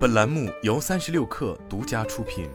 本栏目由三十六氪独家出品。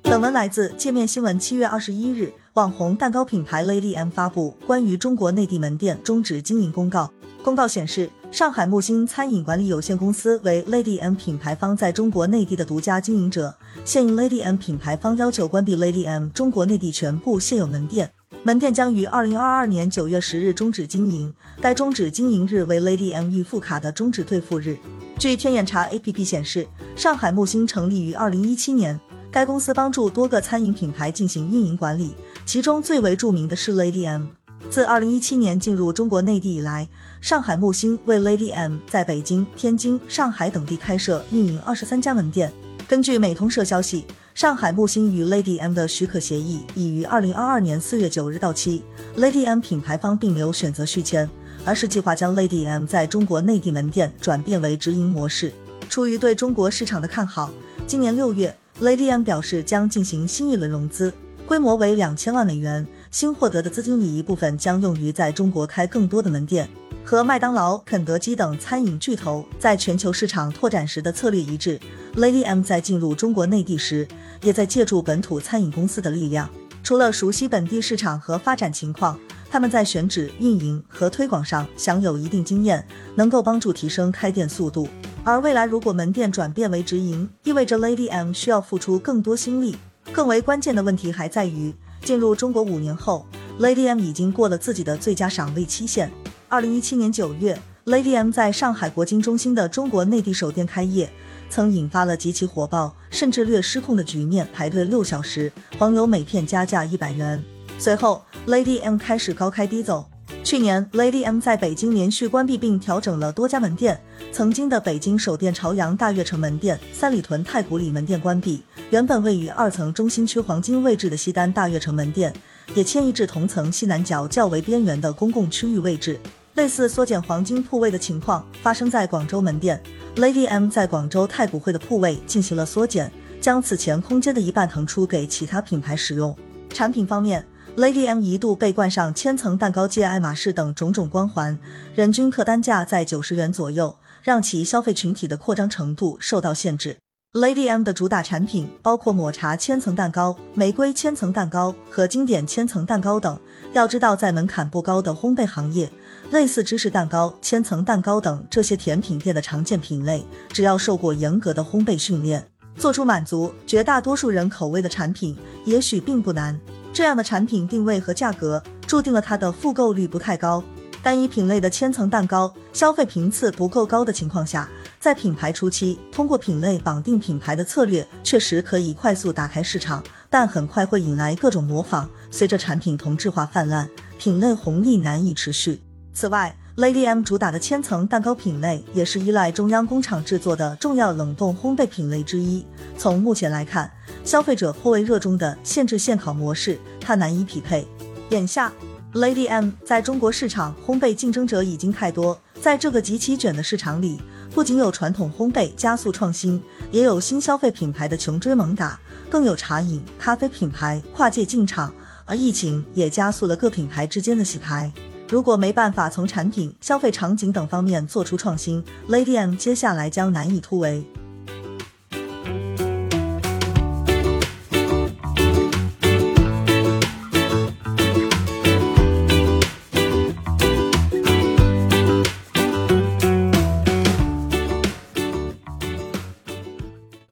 本文来自界面新闻。七月二十一日，网红蛋糕品牌 Lady M 发布关于中国内地门店终止经营公告。公告显示，上海木星餐饮管理有限公司为 Lady M 品牌方在中国内地的独家经营者，现 Lady M 品牌方要求关闭 Lady M 中国内地全部现有门店。门店将于二零二二年九月十日终止经营，该终止经营日为 Lady M 预付卡的终止兑付日。据天眼查 APP 显示，上海木星成立于二零一七年，该公司帮助多个餐饮品牌进行运营管理，其中最为著名的是 Lady M。自二零一七年进入中国内地以来，上海木星为 Lady M 在北京、天津、上海等地开设运营二十三家门店。根据美通社消息。上海木星与 Lady M 的许可协议已于二零二二年四月九日到期。Lady M 品牌方并没有选择续签，而是计划将 Lady M 在中国内地门店转变为直营模式。出于对中国市场的看好，今年六月，Lady M 表示将进行新一轮融资，规模为两千万美元。新获得的资金里一部分将用于在中国开更多的门店。和麦当劳、肯德基等餐饮巨头在全球市场拓展时的策略一致，Lady M 在进入中国内地时，也在借助本土餐饮公司的力量。除了熟悉本地市场和发展情况，他们在选址、运营和推广上享有一定经验，能够帮助提升开店速度。而未来如果门店转变为直营，意味着 Lady M 需要付出更多心力。更为关键的问题还在于，进入中国五年后，Lady M 已经过了自己的最佳赏味期限。二零一七年九月，Lady M 在上海国金中心的中国内地首店开业，曾引发了极其火爆甚至略失控的局面，排队六小时，黄牛每片加价一百元。随后，Lady M 开始高开低走。去年，Lady M 在北京连续关闭并调整了多家门店，曾经的北京首店朝阳大悦城门店、三里屯太古里门店关闭，原本位于二层中心区黄金位置的西单大悦城门店也迁移至同层西南角较为边缘的公共区域位置。类似缩减黄金铺位的情况发生在广州门店，Lady M 在广州太古汇的铺位进行了缩减，将此前空间的一半腾出给其他品牌使用。产品方面，Lady M 一度被冠上千层蛋糕界、爱马仕等种种光环，人均客单价在九十元左右，让其消费群体的扩张程度受到限制。Lady M 的主打产品包括抹茶千层蛋糕、玫瑰千层蛋糕和经典千层蛋糕等。要知道，在门槛不高的烘焙行业，类似芝士蛋糕、千层蛋糕等这些甜品店的常见品类，只要受过严格的烘焙训练，做出满足绝大多数人口味的产品，也许并不难。这样的产品定位和价格，注定了它的复购率不太高。单一品类的千层蛋糕消费频次不够高的情况下，在品牌初期通过品类绑定品牌的策略，确实可以快速打开市场，但很快会引来各种模仿。随着产品同质化泛滥，品类红利难以持续。此外，Lady M 主打的千层蛋糕品类也是依赖中央工厂制作的重要冷冻烘焙品类之一。从目前来看，消费者颇为热衷的现制现烤模式，它难以匹配。眼下。Lady M 在中国市场烘焙竞争者已经太多，在这个极其卷的市场里，不仅有传统烘焙加速创新，也有新消费品牌的穷追猛打，更有茶饮、咖啡品牌跨界进场。而疫情也加速了各品牌之间的洗牌。如果没办法从产品、消费场景等方面做出创新，Lady M 接下来将难以突围。